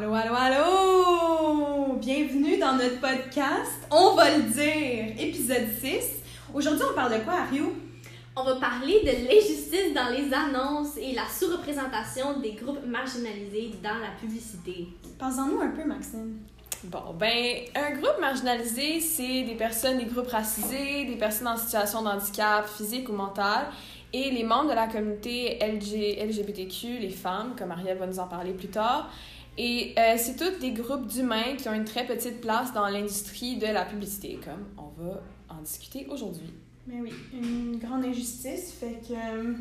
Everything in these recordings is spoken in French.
Allô, allô, allô! Bienvenue dans notre podcast On va le dire, épisode 6. Aujourd'hui, on parle de quoi, Ario? On va parler de l'injustice dans les annonces et la sous-représentation des groupes marginalisés dans la publicité. Parlez-en-nous un peu, Maxime. Bon, ben, un groupe marginalisé, c'est des personnes, des groupes racisés, des personnes en situation de handicap physique ou mental, et les membres de la communauté LG, LGBTQ, les femmes, comme Ariel va nous en parler plus tard. Et euh, c'est tous des groupes d'humains qui ont une très petite place dans l'industrie de la publicité, comme on va en discuter aujourd'hui. Mais oui, une grande injustice fait que. euh,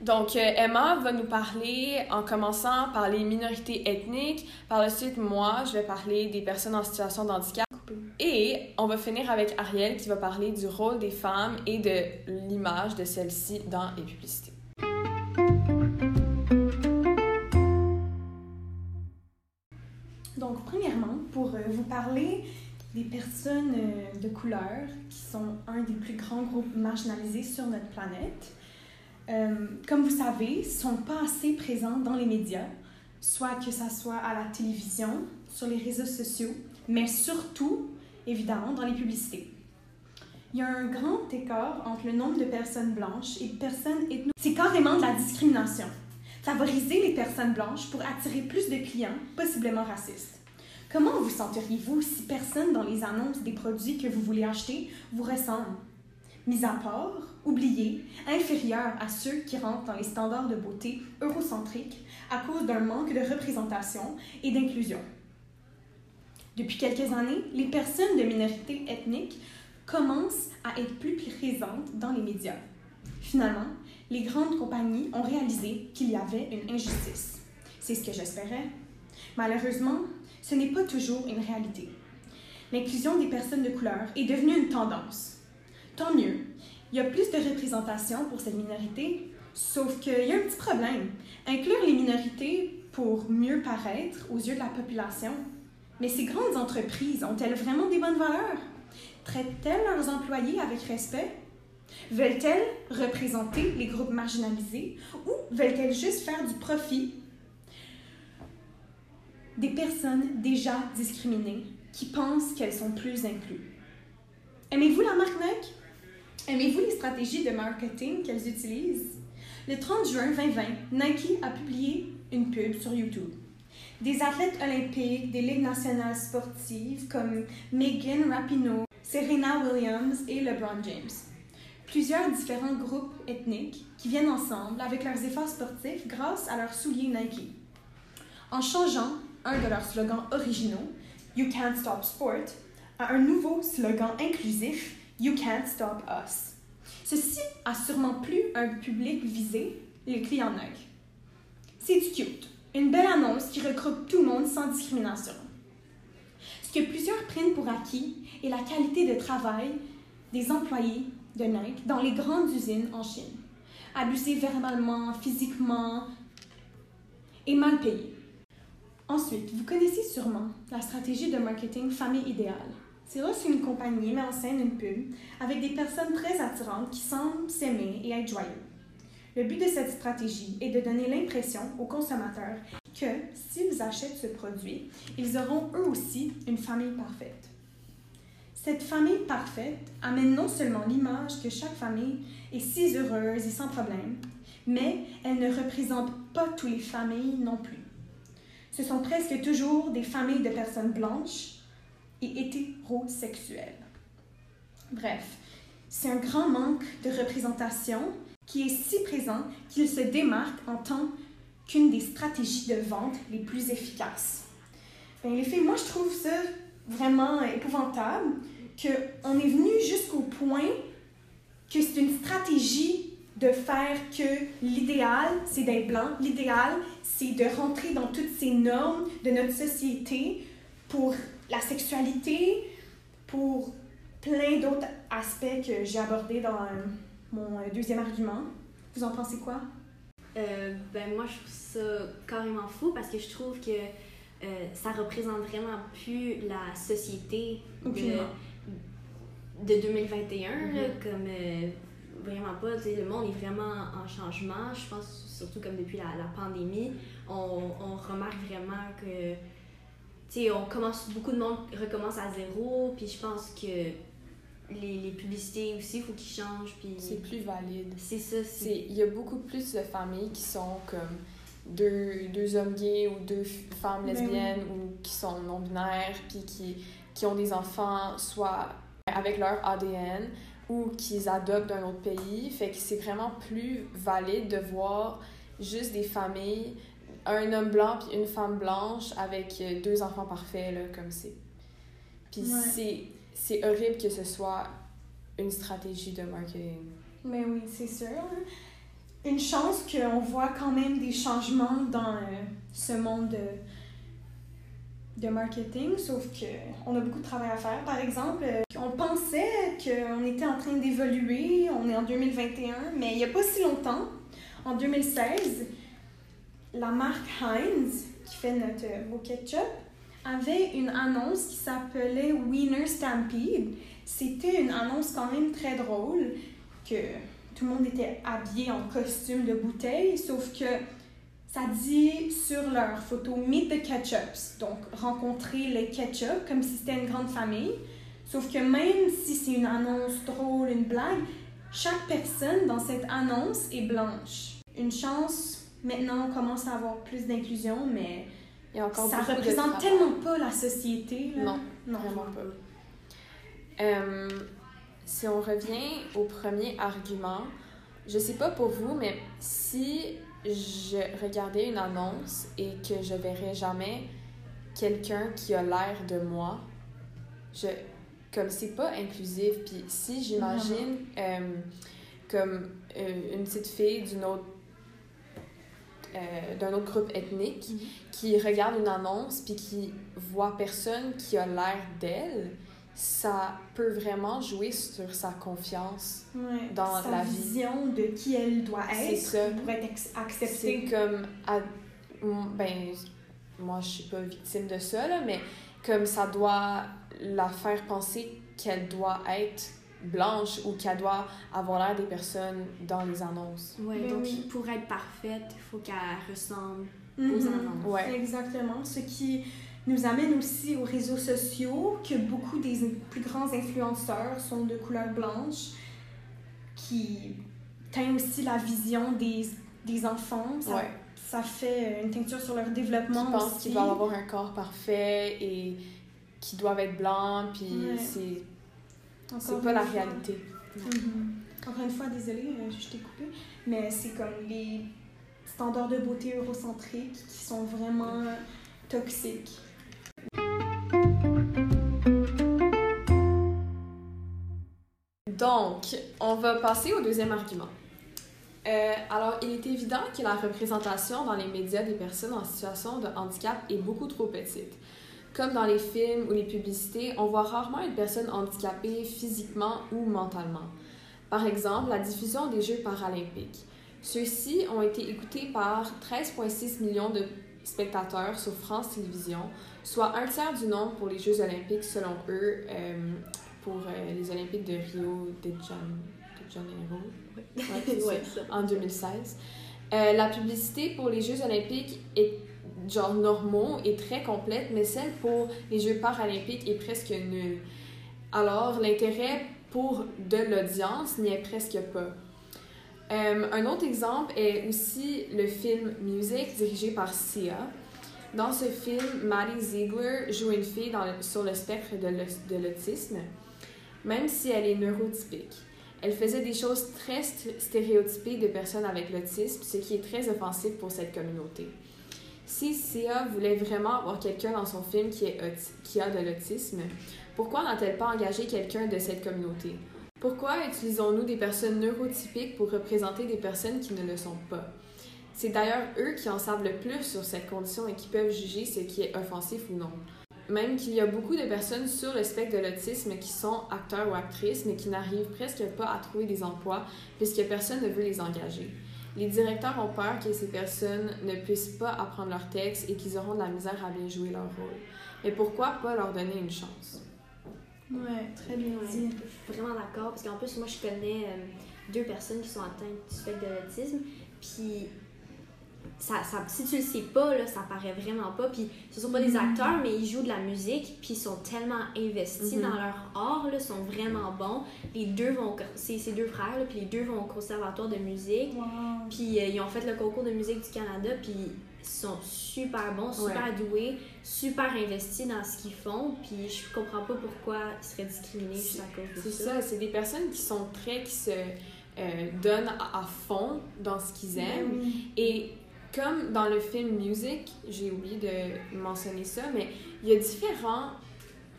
Donc, euh, Emma va nous parler en commençant par les minorités ethniques. Par la suite, moi, je vais parler des personnes en situation de handicap. Et on va finir avec Ariel qui va parler du rôle des femmes et de l'image de celles-ci dans les publicités. Vous parler des personnes euh, de couleur qui sont un des plus grands groupes marginalisés sur notre planète, euh, comme vous savez, sont pas assez présents dans les médias, soit que ça soit à la télévision, sur les réseaux sociaux, mais surtout, évidemment, dans les publicités. Il y a un grand écart entre le nombre de personnes blanches et de personnes ethno... C'est carrément de la discrimination. Favoriser les personnes blanches pour attirer plus de clients, possiblement racistes. Comment vous sentiriez-vous si personne dans les annonces des produits que vous voulez acheter vous ressemble? Mis à part, oublié, inférieur à ceux qui rentrent dans les standards de beauté eurocentriques à cause d'un manque de représentation et d'inclusion. Depuis quelques années, les personnes de minorités ethniques commencent à être plus présentes dans les médias. Finalement, les grandes compagnies ont réalisé qu'il y avait une injustice. C'est ce que j'espérais. Malheureusement, ce n'est pas toujours une réalité. L'inclusion des personnes de couleur est devenue une tendance. Tant mieux, il y a plus de représentation pour cette minorité, sauf qu'il y a un petit problème. Inclure les minorités pour mieux paraître aux yeux de la population. Mais ces grandes entreprises ont-elles vraiment des bonnes valeurs? Traitent-elles leurs employés avec respect? Veulent-elles représenter les groupes marginalisés ou veulent-elles juste faire du profit? Des personnes déjà discriminées qui pensent qu'elles sont plus incluses? Aimez-vous la marque Nike? Aimez-vous les stratégies de marketing qu'elles utilisent? Le 30 juin 2020, Nike a publié une pub sur YouTube. Des athlètes olympiques des ligues nationales sportives comme Megan Rapinoe, Serena Williams et LeBron James. Plusieurs différents groupes ethniques qui viennent ensemble avec leurs efforts sportifs grâce à leurs souliers Nike. En changeant un de leurs slogans originaux, You Can't Stop Sport, à un nouveau slogan inclusif, You Can't Stop Us. Ceci a sûrement plu un public visé, les clients Nike. C'est cute. Une belle annonce qui regroupe tout le monde sans discrimination. Ce que plusieurs prennent pour acquis est la qualité de travail des employés de Nike dans les grandes usines en Chine. Abusés verbalement, physiquement et mal payés. Ensuite, vous connaissez sûrement la stratégie de marketing famille idéale. C'est lorsqu'une compagnie met en scène une pub avec des personnes très attirantes qui semblent s'aimer et être joyeux. Le but de cette stratégie est de donner l'impression aux consommateurs que s'ils achètent ce produit, ils auront eux aussi une famille parfaite. Cette famille parfaite amène non seulement l'image que chaque famille est si heureuse et sans problème, mais elle ne représente pas toutes les familles non plus. Ce sont presque toujours des familles de personnes blanches et hétérosexuelles. Bref, c'est un grand manque de représentation qui est si présent qu'il se démarque en tant qu'une des stratégies de vente les plus efficaces. Les filles, moi je trouve ça vraiment épouvantable qu'on est venu jusqu'au point que c'est une stratégie de faire que l'idéal, c'est d'être blanc, l'idéal, c'est de rentrer dans toutes ces normes de notre société pour la sexualité, pour plein d'autres aspects que j'ai abordés dans euh, mon euh, deuxième argument. Vous en pensez quoi? Euh, ben moi, je trouve ça carrément fou parce que je trouve que euh, ça représente vraiment plus la société de, de 2021. là, Mhm. comme euh, vraiment pas, tu sais, le monde est vraiment en changement. Je pense surtout comme depuis la, la pandémie, on, on remarque vraiment que tu sais, on commence, beaucoup de monde recommence à zéro, puis je pense que les, les publicités aussi, il faut qu'ils changent, puis... C'est plus valide. C'est ça, Il y a beaucoup plus de familles qui sont comme deux, deux hommes gays ou deux femmes Ben oui. lesbiennes ou qui sont non-binaires puis qui, qui ont des enfants soit avec leur ADN ou qu'ils adoptent d'un autre pays. Fait que c'est vraiment plus valide de voir juste des familles, un homme blanc puis une femme blanche avec euh, deux enfants parfaits, là, comme c'est. Puis Ouais. c'est, horrible que ce soit une stratégie de marketing. Mais oui, c'est sûr. hein. Une chance qu'on voit quand même des changements dans euh, ce monde de, de marketing, sauf que on a beaucoup de travail à faire. Par exemple, euh, on pensait qu'on était en train d'évoluer, on est en 2021, mais il n'y a pas si longtemps, en 2016, la marque Heinz, qui fait notre beau ketchup, avait une annonce qui s'appelait Wiener Stampede. C'était une annonce quand même très drôle que tout le monde était habillé en costume de bouteille, sauf que ça dit sur leur photo Meet the Ketchups, donc rencontrer les ketchup comme si c'était une grande famille. Sauf que même si c'est une annonce drôle, une blague, chaque personne dans cette annonce est blanche. Une chance, maintenant on commence à avoir plus d'inclusion, mais Il y a encore ça de représente tellement pas la société. Là. Non, non. vraiment pas. Euh, si on revient au premier argument, je sais pas pour vous, mais si je regardais une annonce et que je verrais jamais quelqu'un qui a l'air de moi, je comme c'est pas inclusif, puis si j'imagine euh, comme euh, une petite fille d'une autre euh, d'un autre groupe ethnique Mhm. qui regarde une annonce puis qui voit personne qui a l'air d'elle, ça peut vraiment jouer sur sa confiance. Ouais, Dans sa la vie. vision de qui elle doit être ça. pour être ex- C'est acceptée. comme. à- ben, moi, je suis pas victime de ça, là, mais comme ça doit la faire penser qu'elle doit être blanche ou qu'elle doit avoir l'air des personnes dans les annonces. Ouais, Ben donc oui. pour être parfaite, il faut qu'elle ressemble aux Mhm. annonces. Ouais. Exactement. Ce qui nous amène aussi aux réseaux sociaux, que beaucoup des plus grands influenceurs sont de couleur blanche, qui teint aussi la vision des, des enfants. Ça, Ouais. ça fait une teinture sur leur développement pensent aussi. qu'ils doivent avoir un corps parfait et qui doivent être blancs, puis Ouais. c'est c'est pas la fois. réalité. Mhm. Encore une fois, désolée, euh, je t'ai coupé, mais c'est comme les standards de beauté eurocentriques qui sont vraiment toxiques. Donc, on va passer au deuxième argument. Euh, alors, il est évident que la représentation dans les médias des personnes en situation de handicap est beaucoup trop petite. Comme dans les films ou les publicités, on voit rarement une personne handicapée physiquement ou mentalement. Par exemple, la diffusion des Jeux paralympiques. Ceux-ci ont été écoutés par 13,6 millions de spectateurs sur France Télévisions, soit un tiers du nombre pour les Jeux olympiques selon eux euh, pour euh, les Olympiques de Rio de, de Janeiro Ouais, Ouais, en 2016. Euh, la publicité pour les Jeux olympiques est genre normaux et très complète, mais celle pour les Jeux paralympiques est presque nulle. Alors, l'intérêt pour de l'audience n'y est presque pas. Euh, un autre exemple est aussi le film Music dirigé par Sia. Dans ce film, Maddie Ziegler joue une fille dans le- sur le spectre de l'autisme, même si elle est neurotypique. Elle faisait des choses très st- stéréotypées de personnes avec l'autisme, ce qui est très offensif pour cette communauté. Si Sia voulait vraiment avoir quelqu'un dans son film qui, est qui a de l'autisme, pourquoi n'a-t-elle pas engagé quelqu'un de cette communauté? Pourquoi utilisons-nous des personnes neurotypiques pour représenter des personnes qui ne le sont pas? C'est d'ailleurs eux qui en savent le plus sur cette condition et qui peuvent juger ce qui est offensif ou non. Même qu'il y a beaucoup de personnes sur le spectre de l'autisme qui sont acteurs ou actrices, mais qui n'arrivent presque pas à trouver des emplois puisque personne ne veut les engager. Les directeurs ont peur que ces personnes ne puissent pas apprendre leur texte et qu'ils auront de la misère à bien jouer leur rôle. Mais pourquoi pas leur donner une chance? Ouais, très bien Ouais, dit. je suis vraiment d'accord parce qu'en plus, moi, je connais euh, deux personnes qui sont atteintes du spectre de l'autisme. Puis, ça, ça, si tu le sais pas, là, ça paraît vraiment pas. Puis ce sont pas des acteurs, mais ils jouent de la musique, puis ils sont tellement investis Mhm. dans leur art, là, sont vraiment bons. Les deux vont, c'est ces deux frères, là, puis les deux vont au conservatoire de musique. Wow. Puis euh, ils ont fait le concours de musique du Canada, puis ils sont super bons, super doués, super investis dans ce qu'ils font. Puis je comprends pas pourquoi ils seraient discriminés juste à cause de C'est ça. c'est des personnes qui sont très, qui se euh, donnent à, à fond dans ce qu'ils aiment. Ben. Et comme dans le film Music, j'ai oublié de mentionner ça, mais il y a différents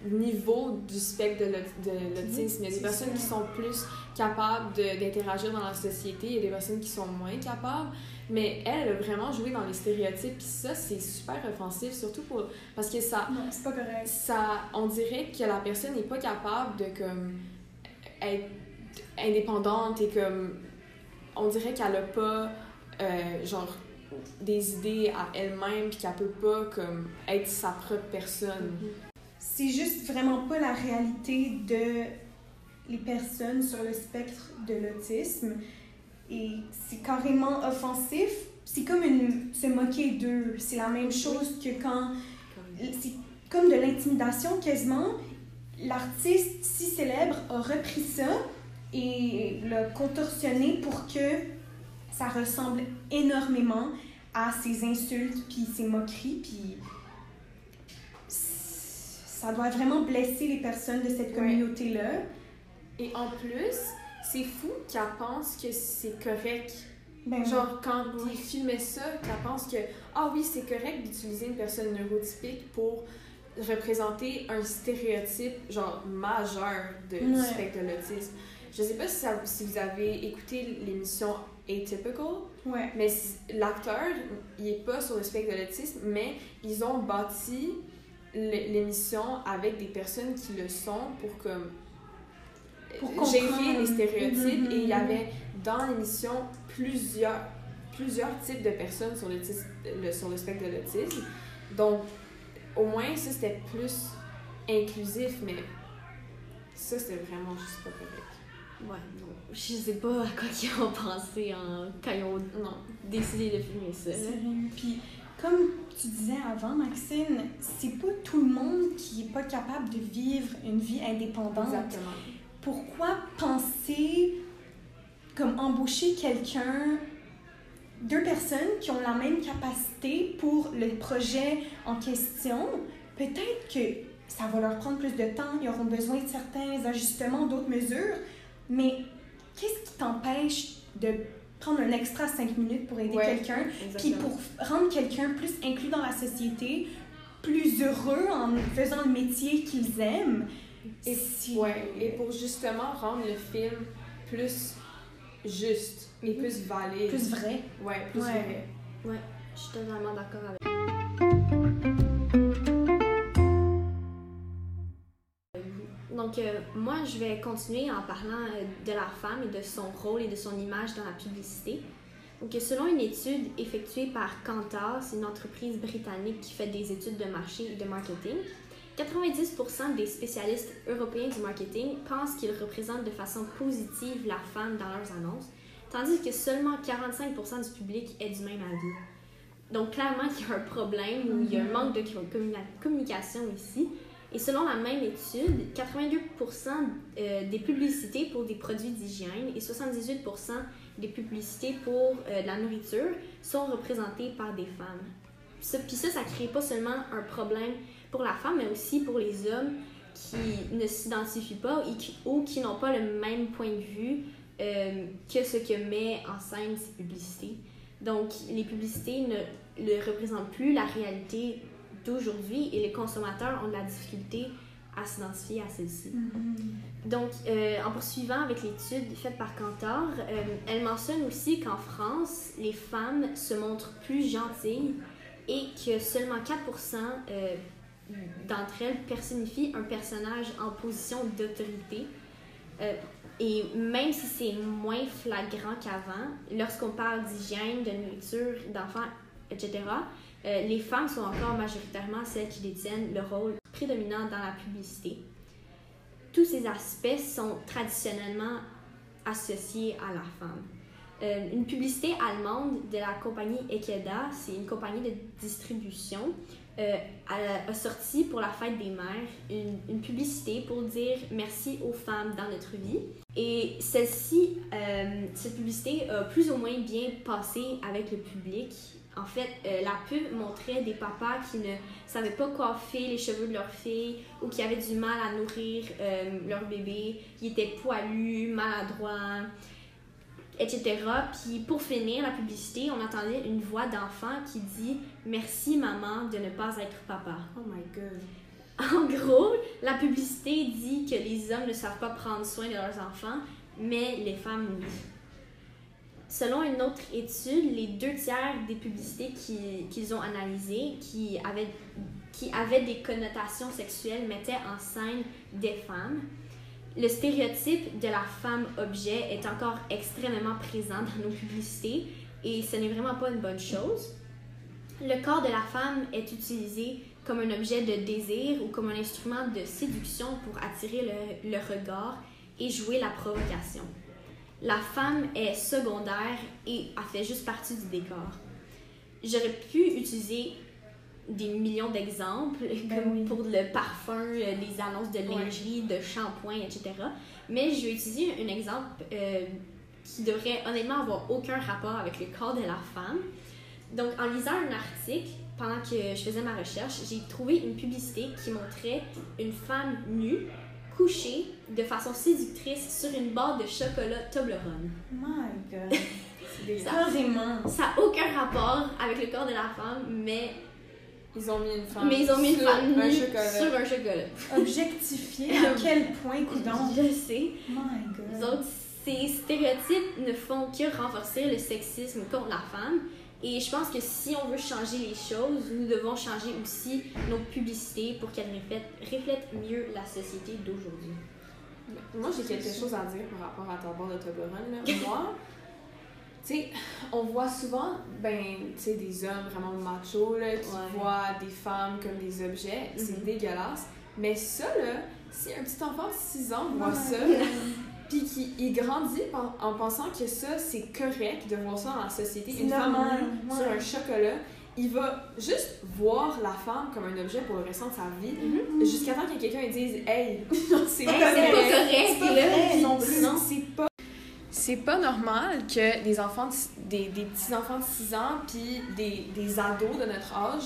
niveaux du spectre de l'aut- de l'autisme. Il y a des personnes qui sont plus capables d'interagir dans la société, il y a des personnes qui sont moins capables. Mais elle, elle a vraiment joué dans les stéréotypes, puis ça, c'est super offensif, surtout pour... Parce que ça, Non, c'est pas correct. ça, on dirait que la personne n'est pas capable de comme être indépendante et comme on dirait qu'elle a pas euh, genre des idées à elle-même puis qu'elle peut pas comme être sa propre personne. C'est juste vraiment pas la réalité de les personnes sur le spectre de l'autisme. Et c'est carrément offensif. C'est comme une, se moquer d'eux. C'est la même chose que quand c'est comme de l'intimidation quasiment. L'artiste si célèbre a repris ça et l'a contorsionné pour que ça ressemble énormément à ses insultes puis ses moqueries puis ça doit vraiment blesser les personnes de cette communauté là. Et en plus, c'est fou qu'elle pense que c'est correct. Ben, Genre, quand il filmait ça, qu'elle pense que, ah oui, c'est correct d'utiliser une personne neurotypique pour représenter un stéréotype, genre, majeur de, du spectre de l'autisme. Je sais pas si, ça- si vous avez écouté l'émission Atypical, ouais. mais l'acteur, il est pas sur le spectre de l'autisme, mais ils ont bâti l'émission avec des personnes qui le sont pour comme Pour gérer comprendre. les stéréotypes Mhm. et il y avait dans l'émission plusieurs plusieurs types de personnes sur, le, sur le spectre de l'autisme. Donc, au moins, ça, c'était plus inclusif, mais ça, c'était vraiment juste pas correct. Ouais, non. Je sais pas à quoi ils ont pensé en... quand ils ont Non. décidé de filmer ça. Puis, comme tu disais avant, Maxine, c'est pas tout le monde qui est pas capable de vivre une vie indépendante. Exactement. Pourquoi penser comme embaucher quelqu'un, deux personnes qui ont la même capacité pour le projet en question? Peut-être que ça va leur prendre plus de temps, ils auront besoin de certains ajustements, d'autres mesures, mais qu'est-ce qui t'empêche de prendre un extra cinq minutes pour aider Ouais. quelqu'un puis pour rendre quelqu'un plus inclus dans la société, plus heureux en faisant le métier qu'ils aiment? Et, si- ouais, et pour justement rendre le film plus juste et plus valide. plus vrai. Ouais, plus Ouais. vrai. Je suis totalement d'accord avec Donc, euh, moi, je vais continuer en parlant euh, de la femme et de son rôle et de son image dans la publicité. Donc, selon une étude effectuée par Kantar, c'est une entreprise britannique qui fait des études de marché et de marketing, 90% des spécialistes européens du marketing pensent qu'ils représentent de façon positive la femme dans leurs annonces, tandis que seulement 45% du public est du même avis. Donc, clairement, il y a un problème ou il y a un manque de communi- communication ici. Et selon la même étude, 82% euh, des publicités pour des produits d'hygiène et 78% des publicités pour euh, de la nourriture sont représentées par des femmes. Puis ça, ça crée pas seulement un problème pour la femme, mais aussi pour les hommes qui ne s'identifient pas ou qui n'ont pas le même point de vue euh, que ce que met en scène ces publicités. Donc, les publicités ne représentent plus la réalité d'aujourd'hui et les consommateurs ont de la difficulté à s'identifier à celle-ci. Donc, euh, en poursuivant avec l'étude faite par Kantar, euh, elle mentionne aussi qu'en France, les femmes se montrent plus gentilles et que seulement 4% euh, d'entre elles personnifient un personnage en position d'autorité. Et même si c'est moins flagrant qu'avant, lorsqu'on parle d'hygiène, de nourriture, d'enfants, etc., euh, les femmes sont encore majoritairement celles qui détiennent le rôle prédominant dans la publicité. Tous ces aspects sont traditionnellement associés à la femme. euh, une publicité allemande de la compagnie Ekeda, c'est une compagnie de distribution, euh, a, sorti pour la fête des mères une, publicité pour dire merci aux femmes dans notre vie. Et celle-ci, cette publicité a plus ou moins bien passé avec le public. En fait, euh, la pub montrait des papas qui ne savaient pas coiffer les cheveux de leur fille ou qui avaient du mal à nourrir euh, leur bébé, qui étaient poilus, maladroits, etc. Puis pour finir la publicité, on entendait une voix d'enfant qui dit Merci maman de ne pas être papa. Oh my god. En gros, la publicité dit que les hommes ne savent pas prendre soin de leurs enfants, mais les femmes oui. Selon une autre étude, les deux tiers des publicités qui- qu'ils ont analysées qui avaient, qui avaient des connotations sexuelles mettaient en scène des femmes. Le stéréotype de la femme objet est encore extrêmement présent dans nos publicités et ce n'est vraiment pas une bonne chose. Le corps de la femme est utilisé comme un objet de désir ou comme un instrument de séduction pour attirer le, le regard et jouer la provocation. La femme est secondaire et a fait juste partie du décor. J'aurais pu utiliser des millions d'exemples, Ben comme oui. pour le parfum, euh, les annonces de lingerie, de shampoing, etc. Mais je vais utiliser un exemple euh, qui devrait honnêtement avoir aucun rapport avec le corps de la femme. Donc, en lisant un article, pendant que je faisais ma recherche, j'ai trouvé une publicité qui montrait une femme nue, couchée de façon séductrice sur une barre de chocolat Toblerone. My God. Ça n'a aucun rapport avec le corps de la femme, mais, Ils ont mis une femme. mais ils ont mis une sur femme un nue chocolat. sur un chocolat. Objectifié à quel point, coudonc? Je sais. My God. Donc, ces stéréotypes ne font que renforcer le sexisme contre la femme. Et je pense que si on veut changer les choses, nous devons changer aussi nos publicités pour qu'elles reflètent, reflètent mieux la société d'aujourd'hui. Moi, j'ai quelque chose à dire par rapport à ton bord de Toblerone. Moi, tu sais, on voit souvent, ben, tu sais, des hommes vraiment machos, là, qui Ouais. voient des femmes comme des objets. C'est Mhm. dégueulasse. Mais ça, là, si un petit enfant de 6 ans voit Ouais. ça, puis qu'il il grandit en pensant que ça, c'est correct de voir ça dans la société, une femme normal, nue ouais. sur un chocolat, il va juste voir la femme comme un objet pour le restant de sa vie, jusqu'à temps que quelqu'un lui dise Hey, c'est Hey, pas correct. C'est pas et là, vrai non puis- plus. non. C'est pas. C'est pas normal que des enfants, de- des, des petits enfants de 6 ans puis des, des ados de notre âge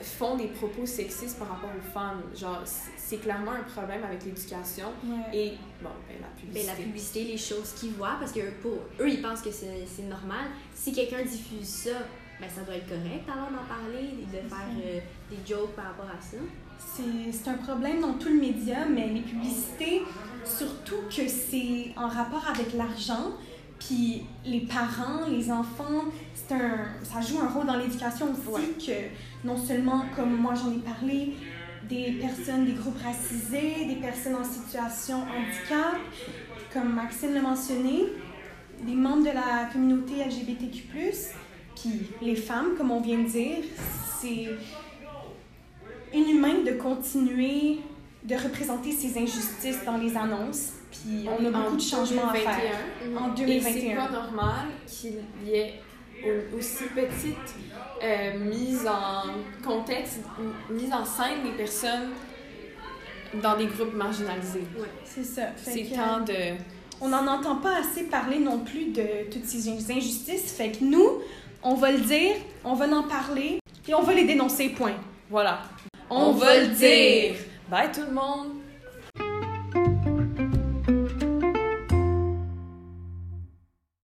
font des propos sexistes par rapport aux femmes. Genre, c'est clairement un problème avec l'éducation Ouais. et, bon, ben, la Ben, publicité. la publicité, les choses qu'ils voient, parce que pour eux, ils pensent que c'est c'est normal. Si quelqu'un diffuse ça, ben, ça doit être correct alors d'en parler et de faire euh, des jokes par rapport à ça? C'est un problème dans tout le média, mais les publicités, surtout que c'est en rapport avec l'argent, puis les parents, les enfants, un, ça joue un rôle dans l'éducation aussi Ouais. que non seulement, comme moi j'en ai parlé, des personnes, des groupes racisés, des personnes en situation handicap, comme Maxime l'a mentionné, des membres de la communauté LGBTQ+, puis les femmes, comme on vient de dire, c'est inhumain de continuer de représenter ces injustices dans les annonces. Puis on a En beaucoup de changements à faire. 2021. En Et c'est 2021. pas normal qu'il y ait au- aussi petite euh, mise en contexte, mise en scène des personnes dans des groupes marginalisés. C'est ça. Fait C'est que, temps de... On n'en entend pas assez parler non plus de toutes ces injustices. Fait que nous, on va le dire, on va en parler et on va les dénoncer, point. Voilà. On va le dire. Bye tout le monde!